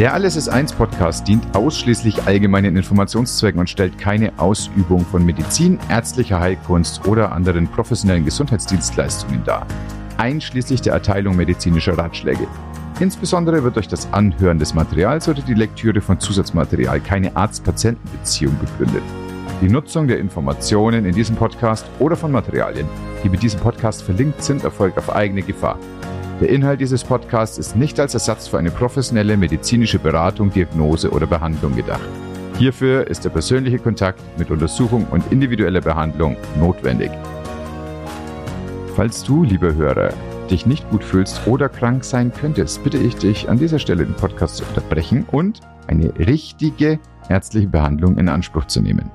Der Alles ist eins Podcast dient ausschließlich allgemeinen Informationszwecken und stellt keine Ausübung von Medizin, ärztlicher Heilkunst oder anderen professionellen Gesundheitsdienstleistungen dar, einschließlich der Erteilung medizinischer Ratschläge. Insbesondere wird durch das Anhören des Materials oder die Lektüre von Zusatzmaterial keine Arzt-Patienten-Beziehung begründet. Die Nutzung der Informationen in diesem Podcast oder von Materialien, die mit diesem Podcast verlinkt sind, erfolgt auf eigene Gefahr. Der Inhalt dieses Podcasts ist nicht als Ersatz für eine professionelle medizinische Beratung, Diagnose oder Behandlung gedacht. Hierfür ist der persönliche Kontakt mit Untersuchung und individueller Behandlung notwendig. Falls du, liebe Hörer, dich nicht gut fühlst oder krank sein könntest, bitte ich dich an dieser Stelle den Podcast zu unterbrechen und eine richtige ärztliche Behandlung in Anspruch zu nehmen.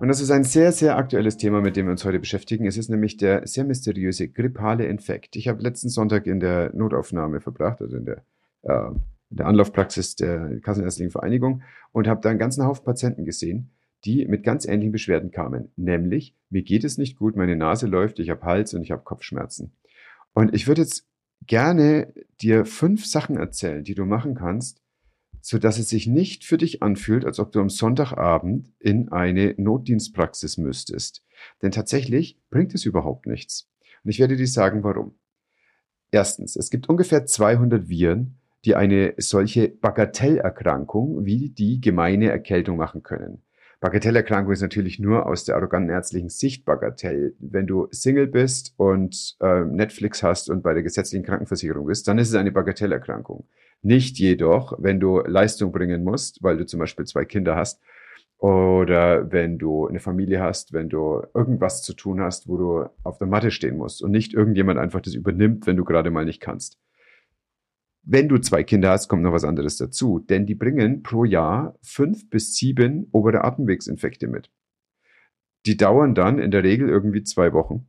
Und das ist ein sehr, sehr aktuelles Thema, mit dem wir uns heute beschäftigen. Es ist nämlich der sehr mysteriöse grippale Infekt. Ich habe letzten Sonntag in der Notaufnahme verbracht, also in der, äh, in der Anlaufpraxis der Kassenärztlichen Vereinigung und habe da einen ganzen Haufen Patienten gesehen, die mit ganz ähnlichen Beschwerden kamen. Nämlich, mir geht es nicht gut, meine Nase läuft, ich habe Hals und ich habe Kopfschmerzen. Und ich würde jetzt gerne dir fünf Sachen erzählen, die du machen kannst, so dass es sich nicht für dich anfühlt, als ob du am Sonntagabend in eine Notdienstpraxis müsstest. Denn tatsächlich bringt es überhaupt nichts. Und ich werde dir sagen, warum. Erstens, es gibt ungefähr 200 Viren, die eine solche Bagatellerkrankung wie die gemeine Erkältung machen können. Bagatellerkrankung ist natürlich nur aus der arroganten ärztlichen Sicht Bagatell. Wenn du Single bist und äh, Netflix hast und bei der gesetzlichen Krankenversicherung bist, dann ist es eine Bagatellerkrankung. Nicht jedoch, wenn du Leistung bringen musst, weil du zum Beispiel zwei Kinder hast oder wenn du eine Familie hast, wenn du irgendwas zu tun hast, wo du auf der Matte stehen musst und nicht irgendjemand einfach das übernimmt, wenn du gerade mal nicht kannst. Wenn du zwei Kinder hast, kommt noch was anderes dazu, denn die bringen pro Jahr fünf bis sieben obere Atemwegsinfekte mit. Die dauern dann in der Regel irgendwie zwei Wochen.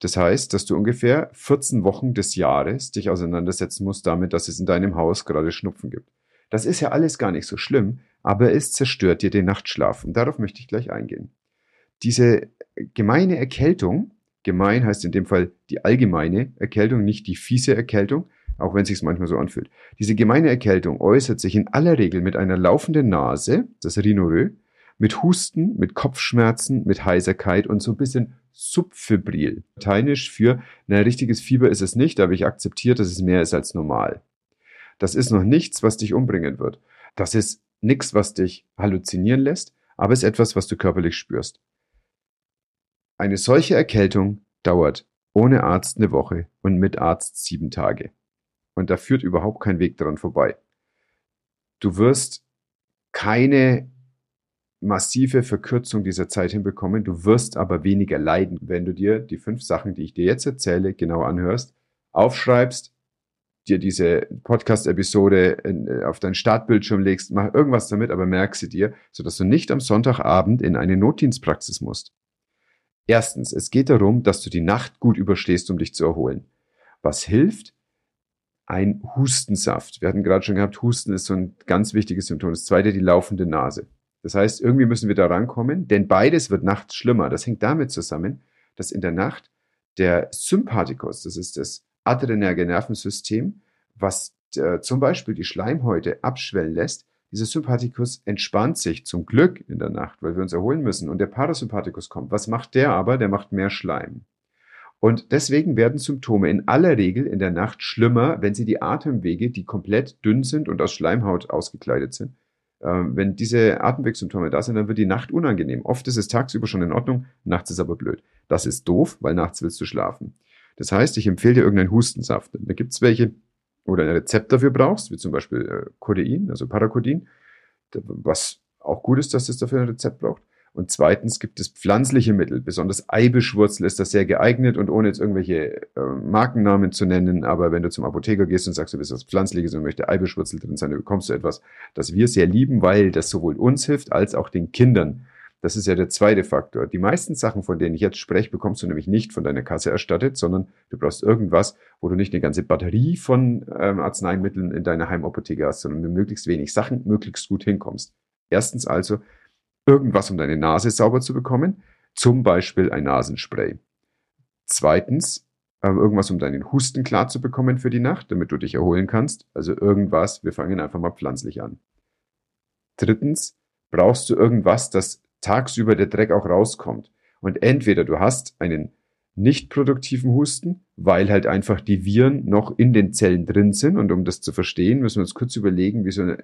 Das heißt, dass du ungefähr 14 Wochen des Jahres dich auseinandersetzen musst damit, dass es in deinem Haus gerade Schnupfen gibt. Das ist ja alles gar nicht so schlimm, aber es zerstört dir den Nachtschlaf und darauf möchte ich gleich eingehen. Diese gemeine Erkältung, gemein heißt in dem Fall die allgemeine Erkältung, nicht die fiese Erkältung, auch wenn es sich manchmal so anfühlt. Diese gemeine Erkältung äußert sich in aller Regel mit einer laufenden Nase, das Rhinorrhoe, mit Husten, mit Kopfschmerzen, mit Heiserkeit und so ein bisschen subfibril. Lateinisch für, na, richtiges Fieber ist es nicht, aber ich akzeptiere, dass es mehr ist als normal. Das ist noch nichts, was dich umbringen wird. Das ist nichts, was dich halluzinieren lässt, aber es ist etwas, was du körperlich spürst. Eine solche Erkältung dauert ohne Arzt eine Woche und mit Arzt sieben Tage. Und da führt überhaupt kein Weg daran vorbei. Du wirst keine massive Verkürzung dieser Zeit hinbekommen. Du wirst aber weniger leiden, wenn du dir die fünf Sachen, die ich dir jetzt erzähle, genau anhörst, aufschreibst, dir diese Podcast-Episode äh, auf dein Startbildschirm legst, mach irgendwas damit, aber merk sie dir, sodass du nicht am Sonntagabend in eine Notdienstpraxis musst. Erstens, es geht darum, dass du die Nacht gut überstehst, um dich zu erholen. Was hilft? Ein Hustensaft. Wir hatten gerade schon gehabt, Husten ist so ein ganz wichtiges Symptom. Das zweite, die laufende Nase. Das heißt, irgendwie müssen wir da rankommen, denn beides wird nachts schlimmer. Das hängt damit zusammen, dass in der Nacht der Sympathikus, das ist das adrenerge Nervensystem, was äh, zum Beispiel die Schleimhäute abschwellen lässt, dieser Sympathikus entspannt sich zum Glück in der Nacht, weil wir uns erholen müssen. Und der Parasympathikus kommt. Was macht der aber? Der macht mehr Schleim. Und deswegen werden Symptome in aller Regel in der Nacht schlimmer, wenn sie die Atemwege, die komplett dünn sind und aus Schleimhaut ausgekleidet sind, wenn diese Atemwegssymptome da sind, dann wird die Nacht unangenehm. Oft ist es tagsüber schon in Ordnung, nachts ist aber blöd. Das ist doof, weil nachts willst du schlafen. Das heißt, ich empfehle dir irgendeinen Hustensaft. Da gibt es welche, wo du ein Rezept dafür brauchst, wie zum Beispiel äh, Codein, also Paracodin, was auch gut ist, dass es dafür ein Rezept braucht. Und zweitens gibt es pflanzliche Mittel, besonders Eibischwurzel ist das sehr geeignet und ohne jetzt irgendwelche äh, Markennamen zu nennen, aber wenn du zum Apotheker gehst und sagst, du bist was Pflanzliches und möchte Eibischwurzel drin sein, dann bekommst du etwas, das wir sehr lieben, weil das sowohl uns hilft als auch den Kindern. Das ist ja der zweite Faktor. Die meisten Sachen, von denen ich jetzt spreche, bekommst du nämlich nicht von deiner Kasse erstattet, sondern du brauchst irgendwas, wo du nicht eine ganze Batterie von ähm, Arzneimitteln in deiner Heimapotheke hast, sondern mit möglichst wenig Sachen möglichst gut hinkommst. Erstens also irgendwas, um deine Nase sauber zu bekommen, zum Beispiel ein Nasenspray. Zweitens, äh, irgendwas, um deinen Husten klar zu bekommen für die Nacht, damit du dich erholen kannst. Also irgendwas, wir fangen einfach mal pflanzlich an. Drittens, brauchst du irgendwas, das tagsüber der Dreck auch rauskommt. Und entweder du hast einen nicht produktiven Husten, weil halt einfach die Viren noch in den Zellen drin sind. Und um das zu verstehen, müssen wir uns kurz überlegen, wie so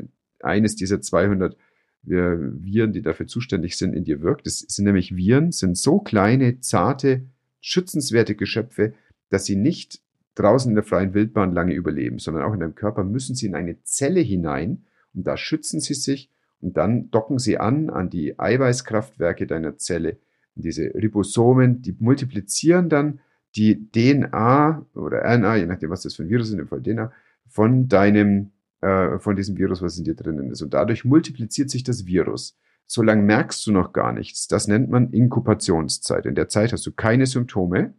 eines dieser 200 Viren, die dafür zuständig sind, in dir wirkt. Das sind nämlich Viren, sind so kleine, zarte, schützenswerte Geschöpfe, dass sie nicht draußen in der freien Wildbahn lange überleben, sondern auch in deinem Körper müssen sie in eine Zelle hinein und da schützen sie sich und dann docken sie an an die Eiweißkraftwerke deiner Zelle. Und diese Ribosomen, die multiplizieren dann die DNA oder RNA, je nachdem, was das für ein Virus ist, in dem Fall DNA, von deinem äh, von diesem Virus, was in dir drinnen ist. Und dadurch multipliziert sich das Virus. Solange merkst du noch gar nichts. Das nennt man Inkubationszeit. In der Zeit hast du keine Symptome.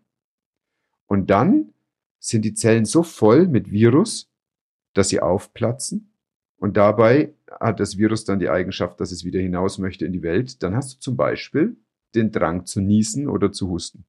Und dann sind die Zellen so voll mit Virus, dass sie aufplatzen. Und dabei hat das Virus dann die Eigenschaft, dass es wieder hinaus möchte in die Welt. Dann hast du zum Beispiel den Drang zu niesen oder zu husten.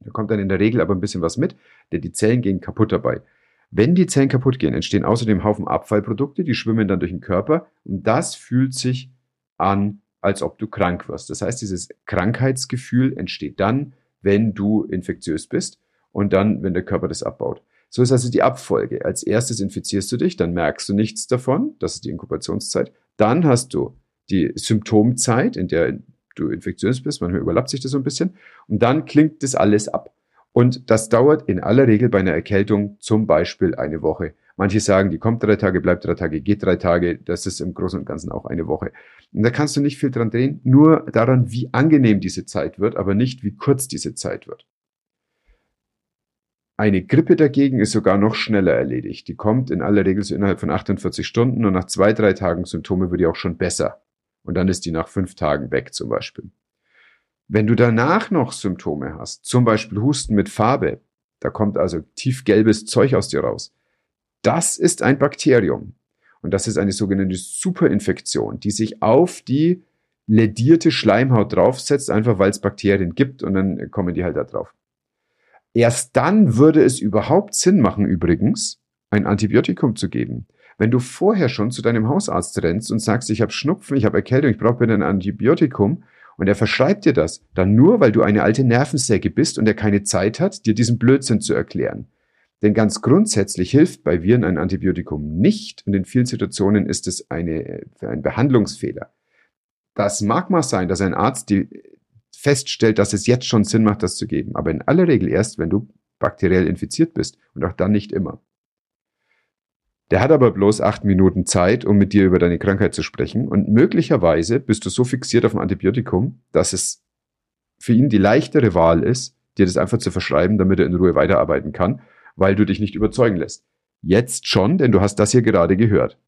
Da kommt dann in der Regel aber ein bisschen was mit, denn die Zellen gehen kaputt dabei. Wenn die Zellen kaputt gehen, entstehen außerdem Haufen Abfallprodukte, die schwimmen dann durch den Körper und das fühlt sich an, als ob du krank wirst. Das heißt, dieses Krankheitsgefühl entsteht dann, wenn du infektiös bist und dann, wenn der Körper das abbaut. So ist also die Abfolge. Als erstes infizierst du dich, dann merkst du nichts davon, das ist die Inkubationszeit. Dann hast du die Symptomzeit, in der du infektiös bist, manchmal überlappt sich das so ein bisschen, und dann klingt das alles ab. Und das dauert in aller Regel bei einer Erkältung zum Beispiel eine Woche. Manche sagen, die kommt drei Tage, bleibt drei Tage, geht drei Tage. Das ist im Großen und Ganzen auch eine Woche. Und da kannst du nicht viel dran drehen, nur daran, wie angenehm diese Zeit wird, aber nicht, wie kurz diese Zeit wird. Eine Grippe dagegen ist sogar noch schneller erledigt. Die kommt in aller Regel so innerhalb von 48 Stunden und nach zwei, drei Tagen Symptome wird die auch schon besser. Und dann ist die nach fünf Tagen weg zum Beispiel. Wenn du danach noch Symptome hast, zum Beispiel Husten mit Farbe, da kommt also tiefgelbes Zeug aus dir raus, das ist ein Bakterium. Und das ist eine sogenannte Superinfektion, die sich auf die ledierte Schleimhaut draufsetzt, einfach weil es Bakterien gibt und dann kommen die halt da drauf. Erst dann würde es überhaupt Sinn machen, übrigens, ein Antibiotikum zu geben. Wenn du vorher schon zu deinem Hausarzt rennst und sagst, ich habe Schnupfen, ich habe Erkältung, ich brauche bitte ein Antibiotikum, und er verschreibt dir das dann nur, weil du eine alte Nervensäge bist und er keine Zeit hat, dir diesen Blödsinn zu erklären. Denn ganz grundsätzlich hilft bei Viren ein Antibiotikum nicht und in vielen Situationen ist es eine, ein Behandlungsfehler. Das mag mal sein, dass ein Arzt die feststellt, dass es jetzt schon Sinn macht, das zu geben, aber in aller Regel erst, wenn du bakteriell infiziert bist und auch dann nicht immer. Der hat aber bloß acht Minuten Zeit, um mit dir über deine Krankheit zu sprechen. Und möglicherweise bist du so fixiert auf ein Antibiotikum, dass es für ihn die leichtere Wahl ist, dir das einfach zu verschreiben, damit er in Ruhe weiterarbeiten kann, weil du dich nicht überzeugen lässt. Jetzt schon, denn du hast das hier gerade gehört.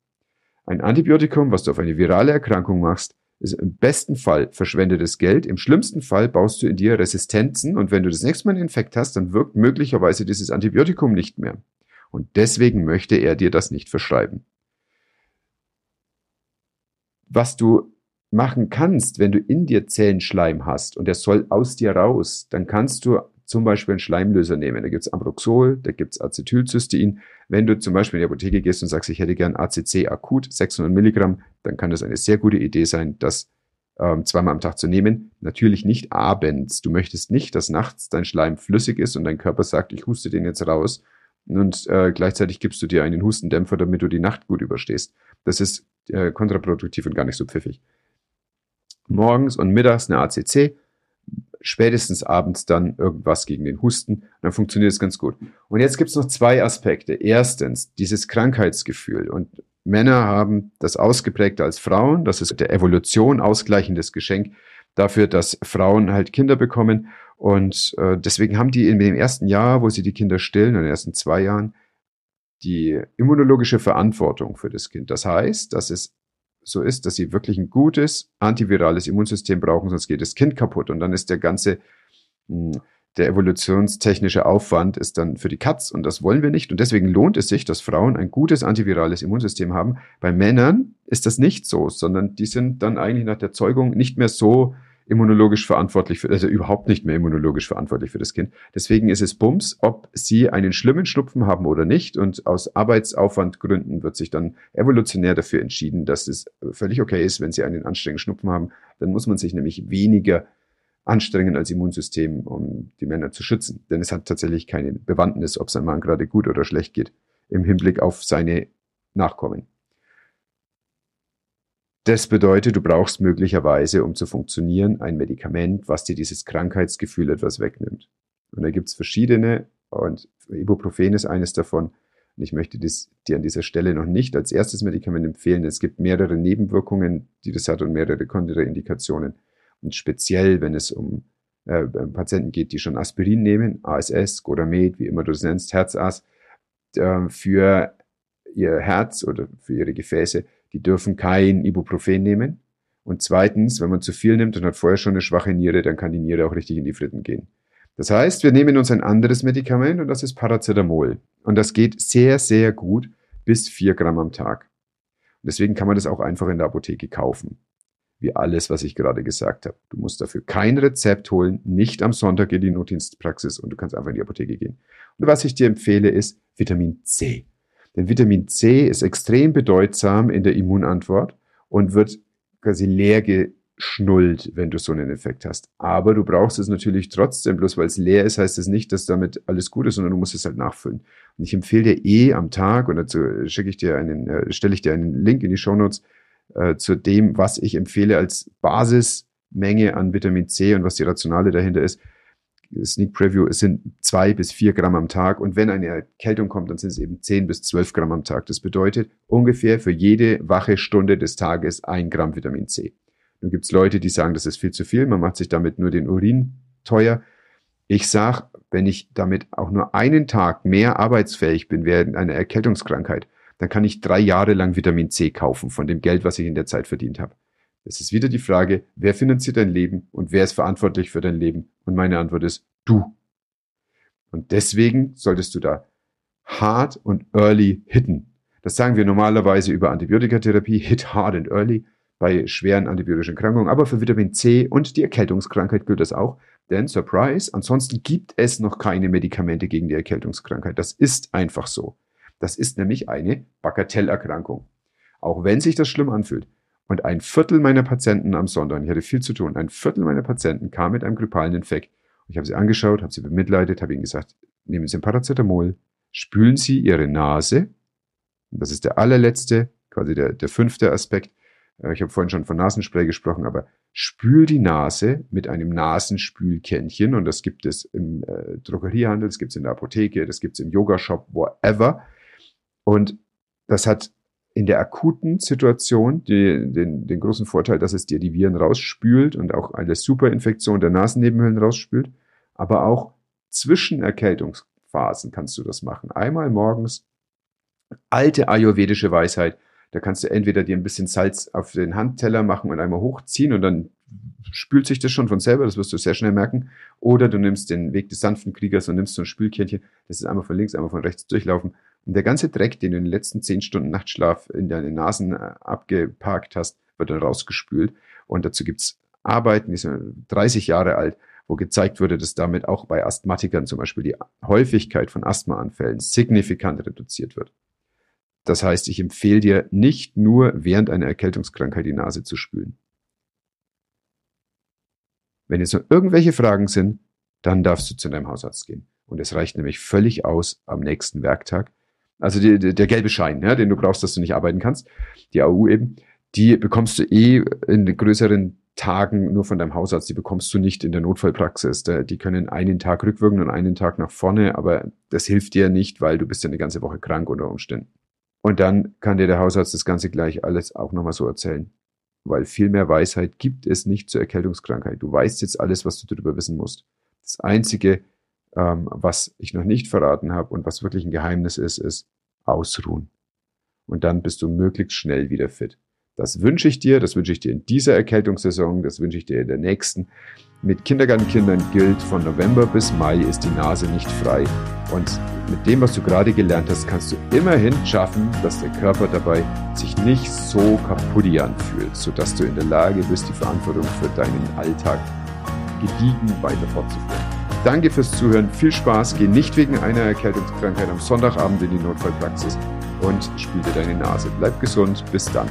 Ein Antibiotikum, was du auf eine virale Erkrankung machst, ist im besten Fall verschwendetes Geld. Im schlimmsten Fall baust du in dir Resistenzen und wenn du das nächste Mal einen Infekt hast, dann wirkt möglicherweise dieses Antibiotikum nicht mehr. Und deswegen möchte er dir das nicht verschreiben. Was du machen kannst, wenn du in dir Zellenschleim hast und der soll aus dir raus, dann kannst du zum Beispiel einen Schleimlöser nehmen. Da gibt es Ambroxol, da gibt es Acetylcystein. Wenn du zum Beispiel in die Apotheke gehst und sagst, ich hätte gern ACC akut 600 Milligramm, dann kann das eine sehr gute Idee sein, das ähm, zweimal am Tag zu nehmen. Natürlich nicht abends. Du möchtest nicht, dass nachts dein Schleim flüssig ist und dein Körper sagt, ich huste den jetzt raus und äh, gleichzeitig gibst du dir einen Hustendämpfer, damit du die Nacht gut überstehst. Das ist äh, kontraproduktiv und gar nicht so pfiffig. Morgens und mittags eine ACC, spätestens abends dann irgendwas gegen den Husten, dann funktioniert es ganz gut. Und jetzt gibt es noch zwei Aspekte. Erstens, dieses Krankheitsgefühl. Und Männer haben das ausgeprägter als Frauen. Das ist der Evolution ausgleichendes Geschenk dafür, dass Frauen halt Kinder bekommen. Und äh, deswegen haben die in dem ersten Jahr, wo sie die Kinder stillen, in den ersten zwei Jahren, die immunologische Verantwortung für das Kind. Das heißt, dass es so ist, dass sie wirklich ein gutes antivirales Immunsystem brauchen, sonst geht das Kind kaputt. Und dann ist der ganze, hm, der evolutionstechnische Aufwand ist dann für die Katz und das wollen wir nicht. Und deswegen lohnt es sich, dass Frauen ein gutes antivirales Immunsystem haben. Bei Männern ist das nicht so, sondern die sind dann eigentlich nach der Zeugung nicht mehr so immunologisch verantwortlich für, also überhaupt nicht mehr immunologisch verantwortlich für das Kind. Deswegen ist es Bums, ob sie einen schlimmen Schnupfen haben oder nicht. Und aus Arbeitsaufwandgründen wird sich dann evolutionär dafür entschieden, dass es völlig okay ist, wenn sie einen anstrengenden Schnupfen haben. Dann muss man sich nämlich weniger anstrengen als Immunsystem, um die Männer zu schützen. Denn es hat tatsächlich keine Bewandtnis, ob es einem Mann gerade gut oder schlecht geht, im Hinblick auf seine Nachkommen. Das bedeutet, du brauchst möglicherweise, um zu funktionieren, ein Medikament, was dir dieses Krankheitsgefühl etwas wegnimmt. Und da gibt es verschiedene und Ibuprofen ist eines davon. Und ich möchte das dir an dieser Stelle noch nicht als erstes Medikament empfehlen. Es gibt mehrere Nebenwirkungen, die das hat und mehrere Kontraindikationen. Und speziell, wenn es um äh, Patienten geht, die schon Aspirin nehmen, ASS, Godamed, wie immer du es nennst, Herzas, äh, für ihr Herz oder für ihre Gefäße, die dürfen kein Ibuprofen nehmen. Und zweitens, wenn man zu viel nimmt und hat vorher schon eine schwache Niere, dann kann die Niere auch richtig in die Fritten gehen. Das heißt, wir nehmen uns ein anderes Medikament und das ist Paracetamol. Und das geht sehr, sehr gut bis vier Gramm am Tag. Und deswegen kann man das auch einfach in der Apotheke kaufen. Wie alles, was ich gerade gesagt habe. Du musst dafür kein Rezept holen, nicht am Sonntag in die Notdienstpraxis und du kannst einfach in die Apotheke gehen. Und was ich dir empfehle, ist Vitamin C. Denn Vitamin C ist extrem bedeutsam in der Immunantwort und wird quasi leer geschnullt, wenn du so einen Effekt hast. Aber du brauchst es natürlich trotzdem, bloß weil es leer ist, heißt es das nicht, dass damit alles gut ist, sondern du musst es halt nachfüllen. Und ich empfehle dir eh am Tag, und dazu schicke ich dir einen, äh, stelle ich dir einen Link in die Shownotes äh, zu dem, was ich empfehle als Basismenge an Vitamin C und was die Rationale dahinter ist, Sneak Preview, es sind zwei bis vier Gramm am Tag und wenn eine Erkältung kommt, dann sind es eben zehn bis zwölf Gramm am Tag. Das bedeutet ungefähr für jede wache Stunde des Tages ein Gramm Vitamin C. Nun gibt es Leute, die sagen, das ist viel zu viel, man macht sich damit nur den Urin teuer. Ich sage, wenn ich damit auch nur einen Tag mehr arbeitsfähig bin während einer Erkältungskrankheit, dann kann ich drei Jahre lang Vitamin C kaufen von dem Geld, was ich in der Zeit verdient habe. Es ist wieder die Frage, wer finanziert dein Leben und wer ist verantwortlich für dein Leben? Und meine Antwort ist du. Und deswegen solltest du da hard und early hitten. Das sagen wir normalerweise über Antibiotikatherapie, hit hard and early bei schweren antibiotischen Erkrankungen, aber für Vitamin C und die Erkältungskrankheit gilt das auch. Denn, Surprise, ansonsten gibt es noch keine Medikamente gegen die Erkältungskrankheit. Das ist einfach so. Das ist nämlich eine Bagatellerkrankung. Auch wenn sich das schlimm anfühlt. Und ein Viertel meiner Patienten am Sonntag, ich hatte viel zu tun, ein Viertel meiner Patienten kam mit einem grippalen Infekt. Und ich habe sie angeschaut, habe sie bemitleidet, habe ihnen gesagt, nehmen Sie ein Paracetamol, spülen Sie Ihre Nase. Und das ist der allerletzte, quasi der, der fünfte Aspekt. Äh, ich habe vorhin schon von Nasenspray gesprochen, aber spül die Nase mit einem Nasenspülkännchen und das gibt es im äh, Drogeriehandel, das gibt es in der Apotheke, das gibt es im Yogashop, wherever. Und das hat in der akuten Situation die, den, den großen Vorteil, dass es dir die Viren rausspült und auch eine Superinfektion der Nasennebenhöhlen rausspült, aber auch zwischen Erkältungsphasen kannst du das machen. Einmal morgens, alte ayurvedische Weisheit, da kannst du entweder dir ein bisschen Salz auf den Handteller machen und einmal hochziehen und dann spült sich das schon von selber, das wirst du sehr schnell merken. Oder du nimmst den Weg des sanften Kriegers und nimmst so ein Spülkännchen, das ist einmal von links, einmal von rechts durchlaufen und der ganze Dreck, den du in den letzten zehn Stunden Nachtschlaf in deine Nasen äh, abgeparkt hast, wird dann rausgespült. Und dazu gibt's Arbeiten, die sind 30 Jahre alt, wo gezeigt wurde, dass damit auch bei Asthmatikern zum Beispiel die Häufigkeit von Asthmaanfällen signifikant reduziert wird. Das heißt, ich empfehle dir nicht nur während einer Erkältungskrankheit die Nase zu spülen. Wenn jetzt noch irgendwelche Fragen sind, dann darfst du zu deinem Hausarzt gehen. Und es reicht nämlich völlig aus am nächsten Werktag, also die, die, der gelbe Schein, ja, den du brauchst, dass du nicht arbeiten kannst, die AU eben, die bekommst du eh in größeren Tagen nur von deinem Hausarzt, die bekommst du nicht in der Notfallpraxis. Die können einen Tag rückwirken und einen Tag nach vorne, aber das hilft dir nicht, weil du bist ja eine ganze Woche krank unter Umständen. Und dann kann dir der Hausarzt das Ganze gleich alles auch nochmal so erzählen. Weil viel mehr Weisheit gibt es nicht zur Erkältungskrankheit. Du weißt jetzt alles, was du darüber wissen musst. Das Einzige, ähm, was ich noch nicht verraten habe und was wirklich ein Geheimnis ist, ist ausruhen. Und dann bist du möglichst schnell wieder fit. Das wünsche ich dir, das wünsche ich dir in dieser Erkältungssaison, das wünsche ich dir in der nächsten. Mit Kindergartenkindern gilt, von November bis Mai ist die Nase nicht frei. Und mit dem, was du gerade gelernt hast, kannst du immerhin schaffen, dass der Körper dabei sich nicht so kaputtian fühlt, sodass du in der Lage bist, die Verantwortung für deinen Alltag gediegen weiter fortzuführen. Danke fürs Zuhören, viel Spaß, geh nicht wegen einer Erkältungskrankheit am Sonntagabend in die Notfallpraxis und dir deine Nase. Bleib gesund, bis dann.